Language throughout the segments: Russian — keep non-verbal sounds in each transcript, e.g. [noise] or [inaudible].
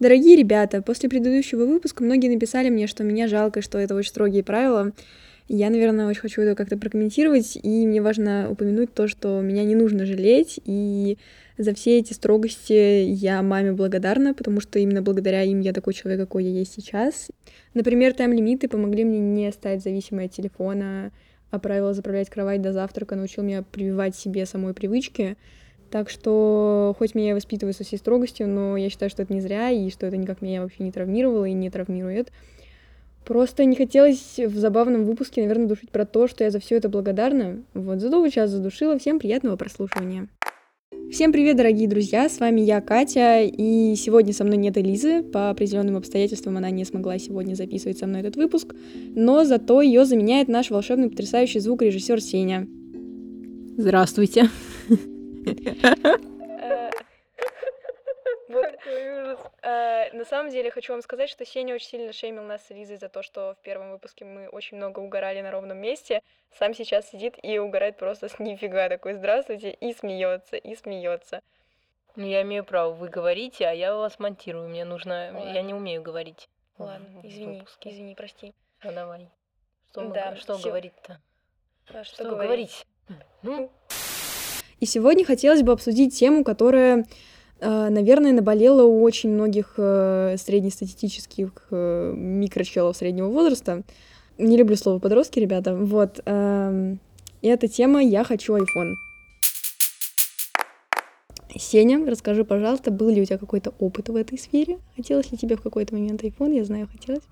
Дорогие ребята, после предыдущего выпуска многие написали мне, что меня жалко, что это очень строгие правила. Я, наверное, очень хочу это как-то прокомментировать, и мне важно упомянуть то, что меня не нужно жалеть, и за все эти строгости я маме благодарна, потому что именно благодаря им я такой человек, какой я есть сейчас. Например, тайм-лимиты помогли мне не стать зависимой от телефона, а правила заправлять кровать до завтрака научил меня прививать себе самой привычки. Так что, хоть меня воспитывают со всей строгостью, но я считаю, что это не зря, и что это никак меня вообще не травмировало и не травмирует. Просто не хотелось в забавном выпуске, наверное, душить про то, что я за все это благодарна. Вот, зато сейчас задушила. Всем приятного прослушивания. Всем привет, дорогие друзья, с вами я, Катя, и сегодня со мной нет Элизы, по определенным обстоятельствам она не смогла сегодня записывать со мной этот выпуск, но зато ее заменяет наш волшебный потрясающий звукорежиссер Сеня. Здравствуйте. [laughs] [laughs] Э, на самом деле хочу вам сказать, что Сеня очень сильно шеймил нас с Лизой за то, что в первом выпуске мы очень много угорали на ровном месте. Сам сейчас сидит и угорает просто с нифига такой «здравствуйте» и смеется, и смеется. Ну, я имею право, вы говорите, а я вас монтирую. Мне нужно... Ладно. Я не умею говорить. Ладно, извини, извини, прости. Ну, давай. Что, мы Да, что всё. говорить-то? А Что, говорить? говорить? Ну, И сегодня хотелось бы обсудить тему, которая, э, наверное, наболела у очень многих э, среднестатистических э, микрочелов среднего возраста. Не люблю слово подростки, ребята. Вот. эм, И эта тема «Я хочу iPhone». Сеня, расскажи, пожалуйста, был ли у тебя какой-то опыт в этой сфере? Хотелось ли тебе в какой-то момент iPhone? Я знаю, хотелось.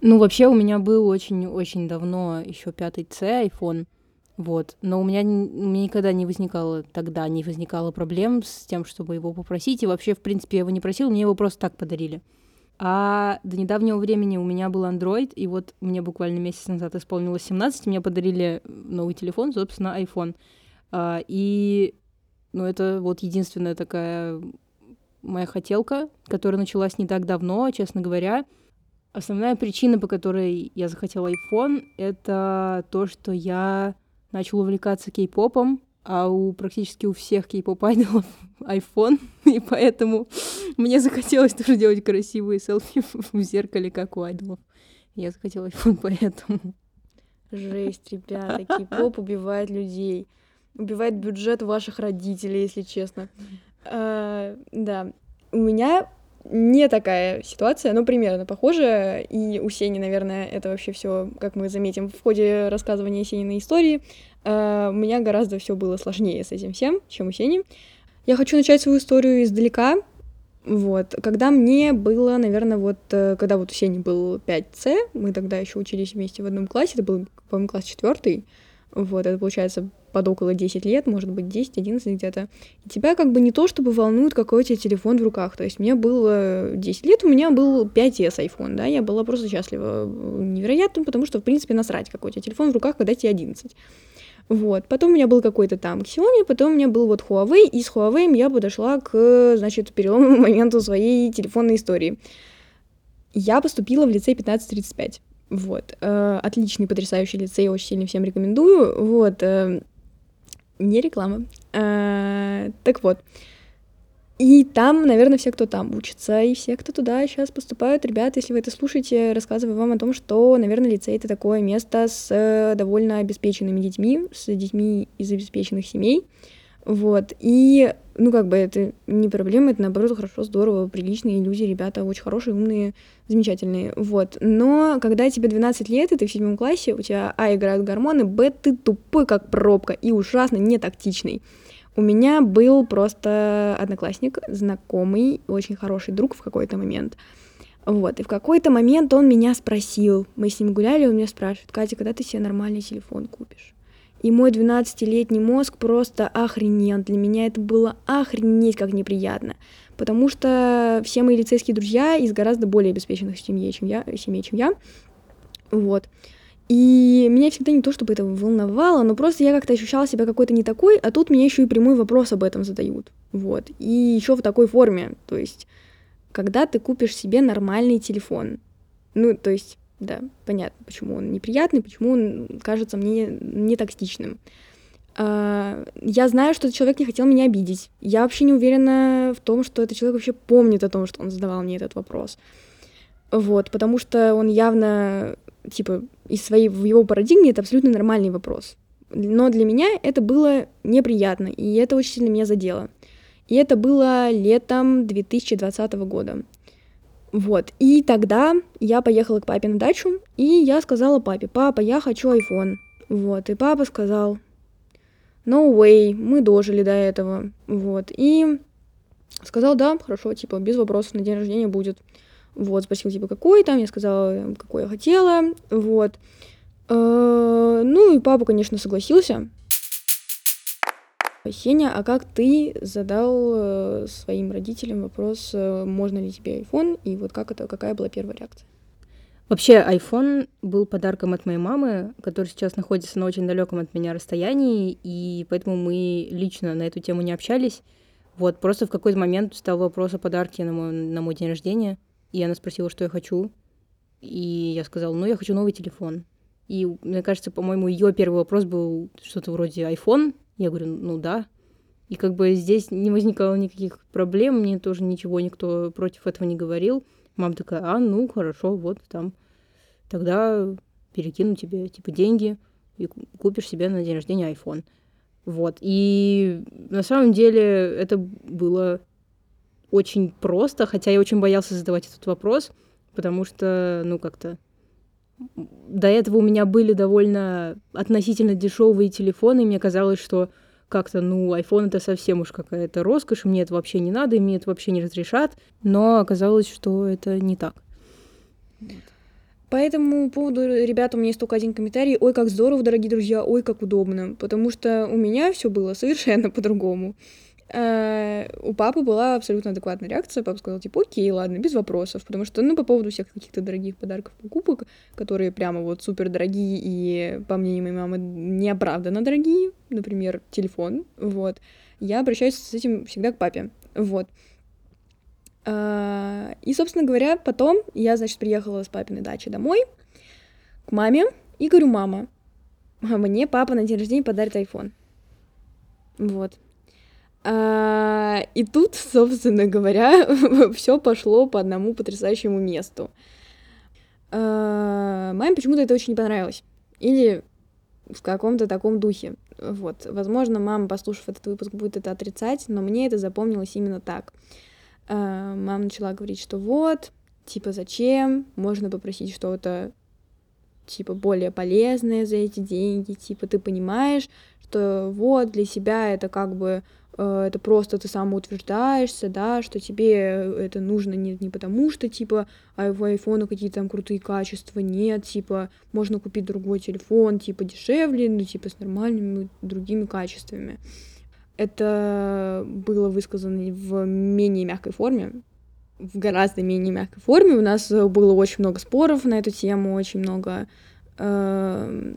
ну, вообще у меня был очень-очень давно еще пятый C iPhone. Вот. Но у меня, у меня никогда не возникало тогда, не возникало проблем с тем, чтобы его попросить. И вообще, в принципе, я его не просил, мне его просто так подарили. А до недавнего времени у меня был Android, и вот мне буквально месяц назад исполнилось 17, мне подарили новый телефон, собственно, iPhone. А, и, ну, это вот единственная такая моя хотелка, которая началась не так давно, честно говоря. Основная причина, по которой я захотела iPhone, это то, что я начала увлекаться кей-попом, а у практически у всех кей-поп айдолов [laughs] iPhone, [laughs] и поэтому мне захотелось тоже делать красивые селфи в зеркале, как у айдолов. Я захотела iPhone [laughs] поэтому. Жесть, ребята, кей-поп убивает людей. Убивает бюджет ваших родителей, если честно. А, да, у меня не такая ситуация, но примерно похожая. И у Сени, наверное, это вообще все, как мы заметим в ходе рассказывания Сениной истории, а, у меня гораздо все было сложнее с этим всем, чем у Сени. Я хочу начать свою историю издалека. Вот, когда мне было, наверное, вот, э, когда вот у Сени был 5C, мы тогда еще учились вместе в одном классе, это был, по-моему, класс четвертый, вот, это получается под около 10 лет, может быть, 10-11 где-то. Тебя как бы не то, чтобы волнует, какой у тебя телефон в руках. То есть мне было 10 лет, у меня был 5S iPhone, да, я была просто счастлива э, невероятно, потому что, в принципе, насрать, какой у тебя телефон в руках, когда тебе 11. Вот. Потом у меня был какой-то там Xiaomi, потом у меня был вот Huawei, и с Huawei я подошла к, значит, переломному [laughs] моменту своей телефонной истории. Я поступила в лицей 1535. Вот. Э, Отличный, потрясающий лицей, очень сильно всем рекомендую. Вот. Не реклама. Э, Так вот. И там, наверное, все, кто там учится, и все, кто туда сейчас поступают, ребята, если вы это слушаете, рассказываю вам о том, что, наверное, лицей — это такое место с э, довольно обеспеченными детьми, с детьми из обеспеченных семей, вот, и, ну, как бы это не проблема, это, наоборот, хорошо, здорово, приличные люди, ребята очень хорошие, умные, замечательные, вот. Но когда тебе 12 лет, и ты в седьмом классе, у тебя, а, играют гормоны, б, ты тупой, как пробка, и ужасно нетактичный. У меня был просто одноклассник, знакомый, очень хороший друг в какой-то момент. Вот, и в какой-то момент он меня спросил, мы с ним гуляли, он меня спрашивает, Катя, когда ты себе нормальный телефон купишь? И мой 12-летний мозг просто охренел. Для меня это было охренеть как неприятно. Потому что все мои лицейские друзья из гораздо более обеспеченных семей, чем я, семей, чем я. Вот. И меня всегда не то, чтобы это волновало, но просто я как-то ощущала себя какой-то не такой, а тут мне еще и прямой вопрос об этом задают. Вот. И еще в такой форме. То есть, когда ты купишь себе нормальный телефон. Ну, то есть, да, понятно, почему он неприятный, почему он кажется мне не токсичным. А, я знаю, что этот человек не хотел меня обидеть. Я вообще не уверена в том, что этот человек вообще помнит о том, что он задавал мне этот вопрос. Вот, потому что он явно, типа, из своей, в его парадигме это абсолютно нормальный вопрос. Но для меня это было неприятно, и это очень сильно меня задело. И это было летом 2020 года. Вот, и тогда я поехала к папе на дачу, и я сказала папе, папа, я хочу iPhone. Вот, и папа сказал, no way, мы дожили до этого. Вот, и сказал, да, хорошо, типа, без вопросов, на день рождения будет. Вот, спросил, типа, какой там, я сказала, какой я хотела, вот. Э, ну и папа, конечно, согласился. Сеня, а как ты задал э, своим родителям вопрос, э, можно ли тебе iPhone, и вот как это, какая была первая реакция? Вообще, iPhone был подарком от моей мамы, которая сейчас находится на очень далеком от меня расстоянии, и поэтому мы лично на эту тему не общались. Вот, просто в какой-то момент встал вопрос о подарке на мой, на мой день рождения, и она спросила, что я хочу, и я сказала, ну, я хочу новый телефон. И мне кажется, по-моему, ее первый вопрос был что-то вроде iPhone. Я говорю, ну да. И как бы здесь не возникало никаких проблем, мне тоже ничего никто против этого не говорил. Мама такая, а, ну хорошо, вот там. Тогда перекину тебе, типа, деньги и купишь себе на день рождения iPhone. Вот. И на самом деле это было очень просто, хотя я очень боялся задавать этот вопрос, потому что, ну, как-то до этого у меня были довольно относительно дешевые телефоны, и мне казалось, что как-то, ну, iPhone это совсем уж какая-то роскошь, мне это вообще не надо, и мне это вообще не разрешат, но оказалось, что это не так. По этому поводу, ребята, у меня есть только один комментарий. Ой, как здорово, дорогие друзья, ой, как удобно. Потому что у меня все было совершенно [laughs] по-другому. Э, у папы была абсолютно адекватная реакция. Папа сказал, типа, окей, ладно, без вопросов. Потому что, ну, по поводу всех каких-то дорогих подарков, покупок, которые прямо вот супер дорогие и, по мнению моей мамы, неоправданно дорогие, например, телефон, вот, я обращаюсь с этим всегда к папе, вот. Э, и, собственно говоря, потом я, значит, приехала с папиной дачи домой к маме и говорю, мама, мне папа на день рождения подарит iPhone. Вот. А, и тут, [laughs] собственно говоря, [laughs] все пошло по одному потрясающему месту. А, маме почему-то это очень не понравилось. Или в каком-то таком духе. Вот. Возможно, мама, послушав этот выпуск, будет это отрицать, но мне это запомнилось именно так. А, мама начала говорить, что вот, типа, зачем? Можно попросить что-то типа более полезное за эти деньги, типа ты понимаешь, что вот для себя это как бы это просто ты самоутверждаешься, да, что тебе это нужно не, не потому, что, типа, а в айфона какие-то там крутые качества, нет, типа, можно купить другой телефон, типа, дешевле, ну, типа, с нормальными другими качествами. Это было высказано в менее мягкой форме, в гораздо менее мягкой форме. У нас было очень много споров на эту тему, очень много э,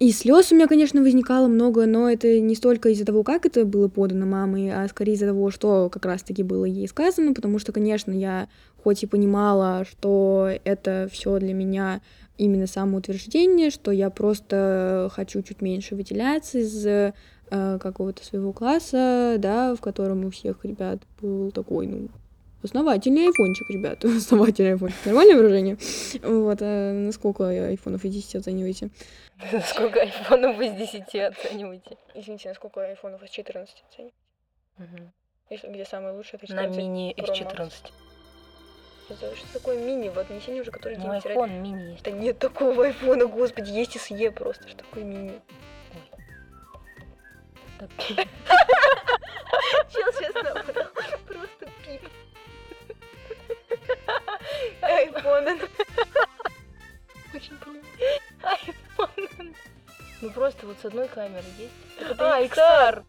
и слез у меня, конечно, возникало много, но это не столько из-за того, как это было подано мамой, а скорее из-за того, что как раз-таки было ей сказано, потому что, конечно, я хоть и понимала, что это все для меня именно самоутверждение, что я просто хочу чуть меньше выделяться из э, какого-то своего класса, да, в котором у всех ребят был такой, ну, Основательный айфончик, ребята. [laughs] Основательный айфончик. Нормальное выражение? Вот. А на сколько айфонов из 10 оцениваете? Сколько айфонов из 10 оцениваете? Извините, на сколько айфонов из 14 оцениваете? Угу. Где самый лучший? Это 14 На мини из 14. Что, что такое мини? В отнесении уже который Ну, айфон мини есть. Да нет такого айфона, господи, есть SE просто. Что такое мини? [laughs] Чел сейчас набрал. [laughs] Просто пип. Айфон. Очень. Айфон. Ну просто вот с одной камерой есть. А, XR.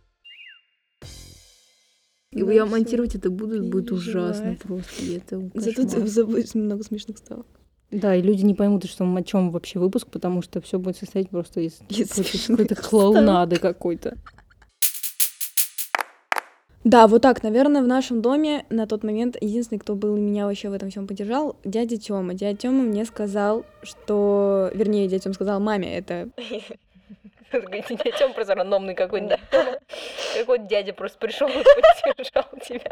Я монтировать это буду, будет ужасно просто. Это Зато много смешных стало. Да, и люди не поймут, что о чем вообще выпуск, потому что все будет состоять просто из какой-то клоунады какой-то. Да, вот так, наверное, в нашем доме на тот момент единственный, кто был меня вообще в этом всем поддержал, дядя Тёма. Дядя Тёма мне сказал, что... Вернее, дядя Тёма сказал маме, это Детям просто рандомный какой-нибудь. Какой-то дядя просто пришел и поддержал тебя.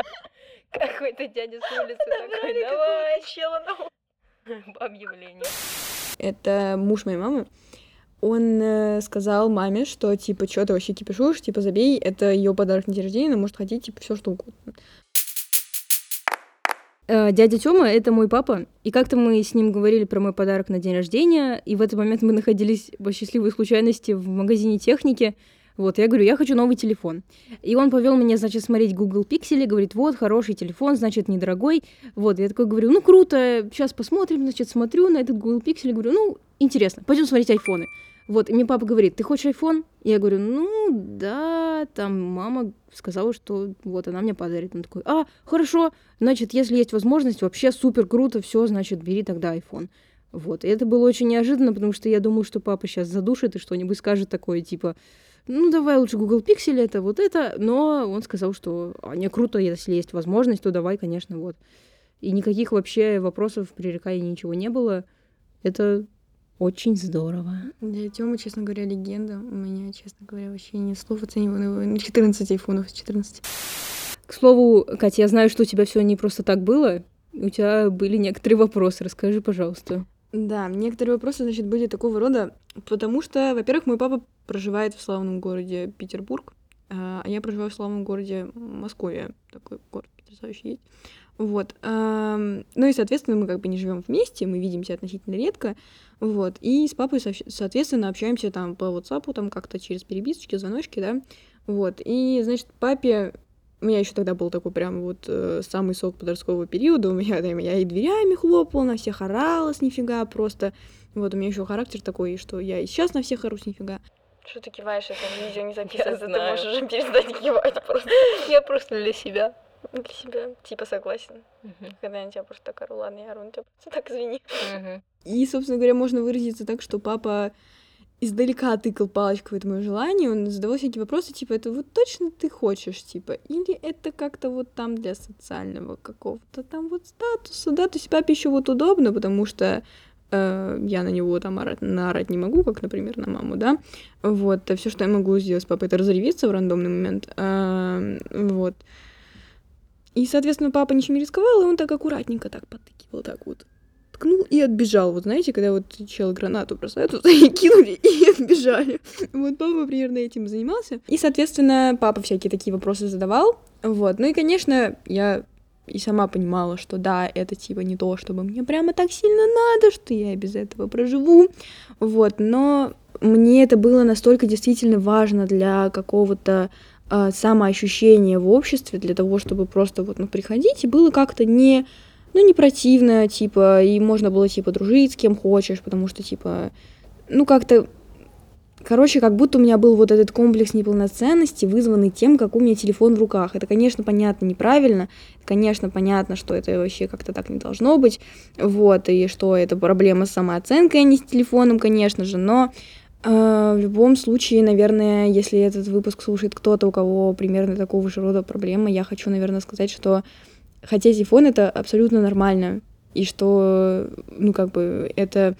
Какой-то дядя с улицы такой, давай, чела, объявление. Это муж моей мамы. Он э, сказал маме, что типа, что ты вообще кипишуешь, типа, забей, это ее подарок на день рождения, может хотеть, типа, все что угодно. Э, дядя Тёма — это мой папа, и как-то мы с ним говорили про мой подарок на день рождения, и в этот момент мы находились по счастливой случайности в магазине техники, вот, я говорю, я хочу новый телефон. И он повел меня, значит, смотреть Google Pixel, говорит, вот, хороший телефон, значит, недорогой. Вот, я такой говорю, ну, круто, сейчас посмотрим, значит, смотрю на этот Google Pixel, говорю, ну, интересно, пойдем смотреть айфоны. Вот, и мне папа говорит, ты хочешь iPhone? Я говорю, ну, да, там мама сказала, что вот она мне подарит. Он такой, а, хорошо, значит, если есть возможность, вообще супер круто, все, значит, бери тогда iPhone. Вот, и это было очень неожиданно, потому что я думаю, что папа сейчас задушит и что-нибудь скажет такое, типа, ну, давай лучше Google Pixel, это вот это, но он сказал, что а, не круто, если есть возможность, то давай, конечно, вот. И никаких вообще вопросов, пререканий ничего не было. Это очень здорово. Для Тёмы, честно говоря, легенда. У меня, честно говоря, вообще не слов оцениваю. 14 айфонов, 14. К слову, Катя, я знаю, что у тебя все не просто так было. У тебя были некоторые вопросы. Расскажи, пожалуйста. Да, некоторые вопросы, значит, были такого рода, потому что, во-первых, мой папа проживает в славном городе Петербург, а, а я проживаю в славном городе Москве, такой город потрясающий есть. Вот. Ну и, соответственно, мы как бы не живем вместе, мы видимся относительно редко. Вот. И с папой, соответственно, общаемся там по WhatsApp, там как-то через переписочки, звоночки, да. Вот. И, значит, папе у меня еще тогда был такой прям вот э, самый сок подросткового периода. У меня [laughs] там, я и дверями хлопала, на всех орала с нифига просто. Вот у меня еще характер такой, что я и сейчас на всех ору с нифига. Что ты киваешь, это видео не записано, ты можешь перестать кивать просто. [laughs] Я просто для себя. Для себя. Типа согласен. Когда я на тебя просто так ору, ладно, я ору на тебя просто [laughs] так, извини. И, собственно говоря, можно выразиться так, что папа издалека тыкал палочкой в это мое желание, он задавал всякие вопросы, типа, это вот точно ты хочешь, типа, или это как-то вот там для социального какого-то там вот статуса, да, то есть папе еще вот удобно, потому что э, я на него там орать, наорать не могу, как, например, на маму, да, вот, а все, что я могу сделать с папой, это разревиться в рандомный момент, э, вот, и, соответственно, папа ничем не рисковал, и он так аккуратненько так подтыкивал, так вот, ткнул и отбежал. Вот знаете, когда вот чел гранату бросают, туда [laughs] и кинули, и отбежали. Вот папа примерно этим занимался. И, соответственно, папа всякие такие вопросы задавал. Вот. Ну и, конечно, я и сама понимала, что да, это типа не то, чтобы мне прямо так сильно надо, что я без этого проживу. Вот. Но мне это было настолько действительно важно для какого-то э, самоощущения в обществе, для того, чтобы просто вот, ну, приходить, и было как-то не ну, не противно, типа, и можно было, типа, дружить с кем хочешь, потому что, типа, ну, как-то, короче, как будто у меня был вот этот комплекс неполноценности, вызванный тем, как у меня телефон в руках. Это, конечно, понятно, неправильно, конечно, понятно, что это вообще как-то так не должно быть, вот, и что это проблема с самооценкой, а не с телефоном, конечно же, но в любом случае, наверное, если этот выпуск слушает кто-то, у кого примерно такого же рода проблемы, я хочу, наверное, сказать, что хотеть iPhone это абсолютно нормально. И что, ну, как бы, это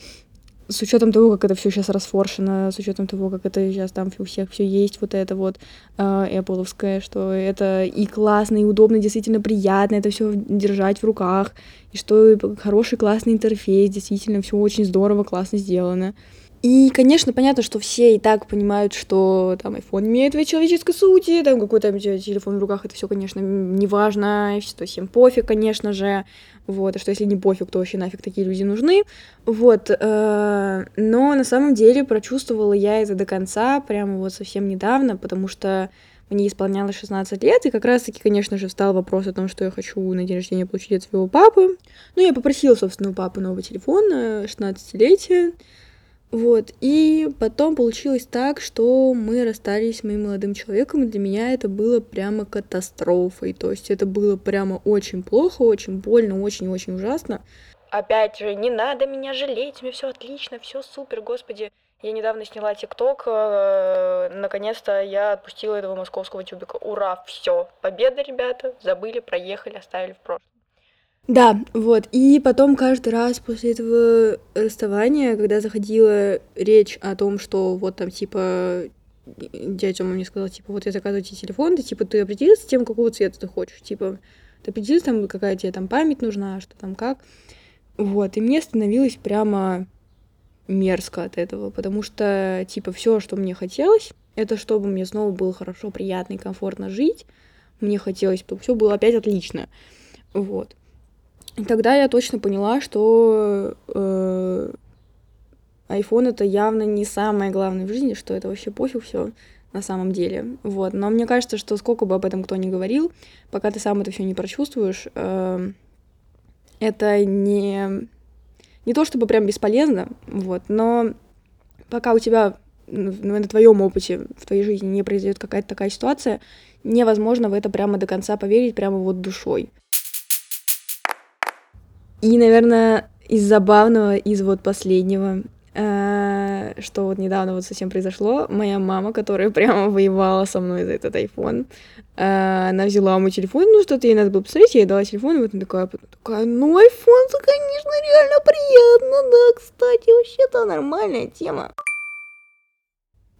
с учетом того, как это все сейчас расфоршено, с учетом того, как это сейчас там у всех все есть, вот это вот э, Apple, что это и классно, и удобно, действительно приятно это все держать в руках, и что хороший классный интерфейс, действительно все очень здорово, классно сделано. И, конечно, понятно, что все и так понимают, что там iPhone имеет твоей человеческой сути, там какой-то телефон в руках, это все, конечно, не важно, что всем пофиг, конечно же, вот, а что если не пофиг, то вообще нафиг такие люди нужны, вот, э, но на самом деле прочувствовала я это до конца, прямо вот совсем недавно, потому что мне исполнялось 16 лет, и как раз-таки, конечно же, встал вопрос о том, что я хочу на день рождения получить от своего папы. Ну, я попросила, собственно, у папы новый телефон на 16-летие, вот, и потом получилось так, что мы расстались с моим молодым человеком, и для меня это было прямо катастрофой, то есть это было прямо очень плохо, очень больно, очень-очень ужасно. Опять же, не надо меня жалеть, меня все отлично, все супер, господи. Я недавно сняла ТикТок, э, наконец-то я отпустила этого московского тюбика. Ура, все, победа, ребята, забыли, проехали, оставили в прошлом. Да, вот. И потом каждый раз после этого расставания, когда заходила речь о том, что вот там типа дядя Тёма мне сказал, типа, вот я заказываю тебе телефон, ты типа ты определился с тем, какого цвета ты хочешь, типа, ты определился там, какая тебе там память нужна, что там как. Вот, и мне становилось прямо мерзко от этого, потому что, типа, все, что мне хотелось, это чтобы мне снова было хорошо, приятно и комфортно жить. Мне хотелось, чтобы все было опять отлично. Вот. И тогда я точно поняла, что э, iPhone это явно не самое главное в жизни, что это вообще пофиг все на самом деле. Вот. Но мне кажется, что сколько бы об этом кто ни говорил, пока ты сам это все не прочувствуешь, э, это не, не то чтобы прям бесполезно, вот, но пока у тебя на твоем опыте в твоей жизни не произойдет какая-то такая ситуация, невозможно в это прямо до конца поверить, прямо вот душой. И, наверное, из забавного, из вот последнего, э, что вот недавно вот совсем произошло, моя мама, которая [laughs] прямо воевала со мной за этот iPhone, э, она взяла мой телефон, ну что-то ей надо было посмотреть, я ей дала телефон, и вот она такая, такая, ну iPhone, конечно, реально приятно, да, кстати, вообще-то нормальная тема.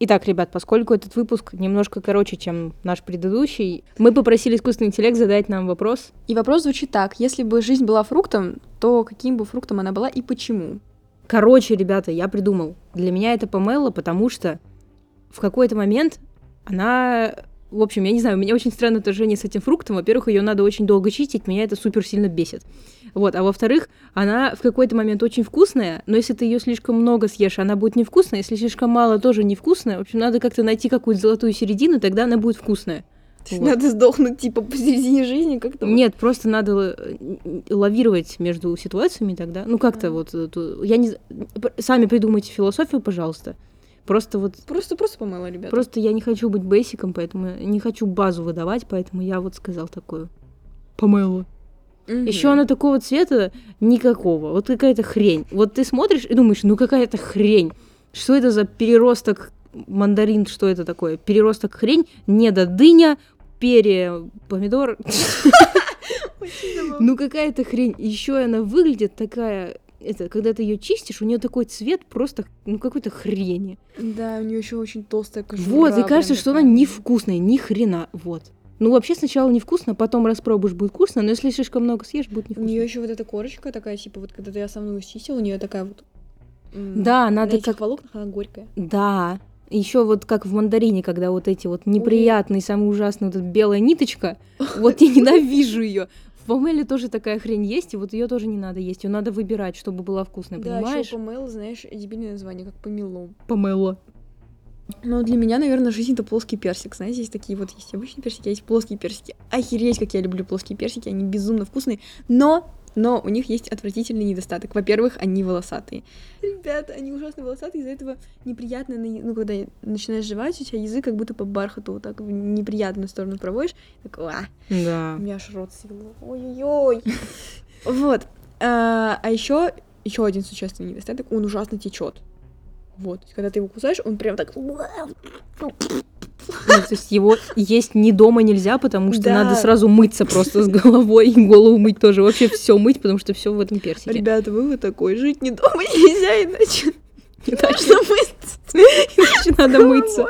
Итак, ребят, поскольку этот выпуск немножко короче, чем наш предыдущий, мы попросили искусственный интеллект задать нам вопрос. И вопрос звучит так. Если бы жизнь была фруктом, то каким бы фруктом она была и почему? Короче, ребята, я придумал. Для меня это помело, потому что в какой-то момент она... В общем, я не знаю, у меня очень странное отношение с этим фруктом. Во-первых, ее надо очень долго чистить, меня это супер сильно бесит. Вот, а во-вторых, она в какой-то момент очень вкусная, но если ты ее слишком много съешь, она будет невкусная, если слишком мало, тоже невкусная. В общем, надо как-то найти какую-то золотую середину, тогда она будет вкусная. Вот. Надо сдохнуть, типа, посередине жизни как-то? Нет, просто надо лавировать между ситуациями тогда. Ну, как-то а. вот... Я не... Сами придумайте философию, пожалуйста. Просто вот... Просто, просто помыла, ребята. Просто я не хочу быть бейсиком, поэтому не хочу базу выдавать, поэтому я вот сказал такую. Помыла. Угу. Еще она такого цвета никакого. Вот какая-то хрень. Вот ты смотришь и думаешь, ну какая-то хрень. Что это за переросток мандарин, что это такое? Переросток хрень, не до дыня, перья, помидор. [laughs] Ну какая-то хрень. Еще она выглядит такая это, когда ты ее чистишь, у нее такой цвет просто, ну, какой-то хрени. Да, у нее еще очень толстая кожура. Вот, и кажется, что она невкусная, ни хрена, вот. Ну, вообще сначала невкусно, потом распробуешь, будет вкусно, но если слишком много съешь, будет невкусно. У нее еще вот эта корочка такая, типа, вот когда ты основную чистил, у нее такая вот. Да, надо как волокнах она горькая. Да, еще вот как в мандарине, когда вот эти вот неприятные, самые ужасные, вот эта белая ниточка, вот я ненавижу ее. В помеле тоже такая хрень есть, и вот ее тоже не надо есть. Ее надо выбирать, чтобы была вкусная, да, понимаешь? Да, помел, знаешь, дебильное название, как помело. Помело. Ну, для меня, наверное, жизнь это плоский персик. Знаете, есть такие вот есть обычные персики, а есть плоские персики. Охереть, как я люблю плоские персики, они безумно вкусные. Но но у них есть отвратительный недостаток. Во-первых, они волосатые. Ребята, они ужасно волосатые, из-за этого неприятно, ну, когда начинаешь жевать, у тебя язык как будто по бархату вот так в неприятную сторону проводишь. Так, а, да. у меня аж рот свело. Ой-ой-ой. [laughs] Вот. А, а еще еще один существенный недостаток, он ужасно течет. Вот, когда ты его кусаешь, он прям так... Ну, то есть его есть не дома нельзя, потому что да. надо сразу мыться просто с головой, и голову мыть тоже. Вообще все мыть, потому что все в этом персике. Ребята, вы вы такой, жить не дома нельзя, иначе иначе мыться. [laughs] Иначе надо мыться.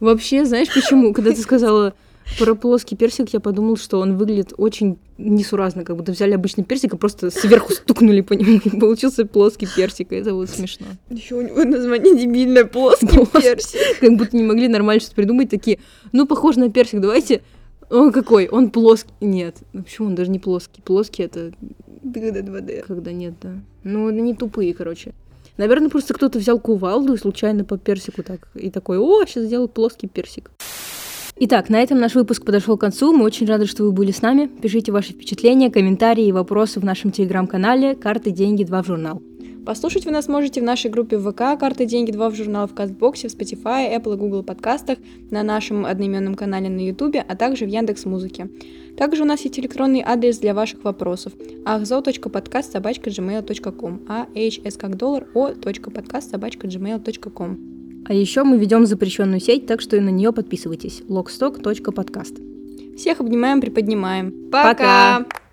Вообще, знаешь почему? Когда ты сказала про плоский персик я подумал, что он выглядит очень несуразно, как будто взяли обычный персик и просто сверху стукнули по нему, и получился плоский персик, и это вот смешно. Еще у него название дебильное, плоский [laughs] персик. Как будто не могли нормально что-то придумать, такие, ну, похож на персик, давайте он какой? Он плоский. Нет. Почему он даже не плоский? Плоский это... Когда 2D. Когда нет, да. Ну, они тупые, короче. Наверное, просто кто-то взял кувалду и случайно по персику так. И такой, о, сейчас сделаю плоский персик. Итак, на этом наш выпуск подошел к концу. Мы очень рады, что вы были с нами. Пишите ваши впечатления, комментарии и вопросы в нашем телеграм-канале «Карты, деньги, два в журнал». Послушать вы нас можете в нашей группе ВК «Карты, деньги, два в журнал» в Кастбоксе, в Spotify, Apple и Google подкастах, на нашем одноименном канале на YouTube, а также в Яндекс Музыке. Также у нас есть электронный адрес для ваших вопросов ahzo.podcast.gmail.com а hs как доллар o.podcast.gmail.com а еще мы ведем запрещенную сеть, так что и на нее подписывайтесь. logstock.podcast. Всех обнимаем, приподнимаем. Пока! Пока!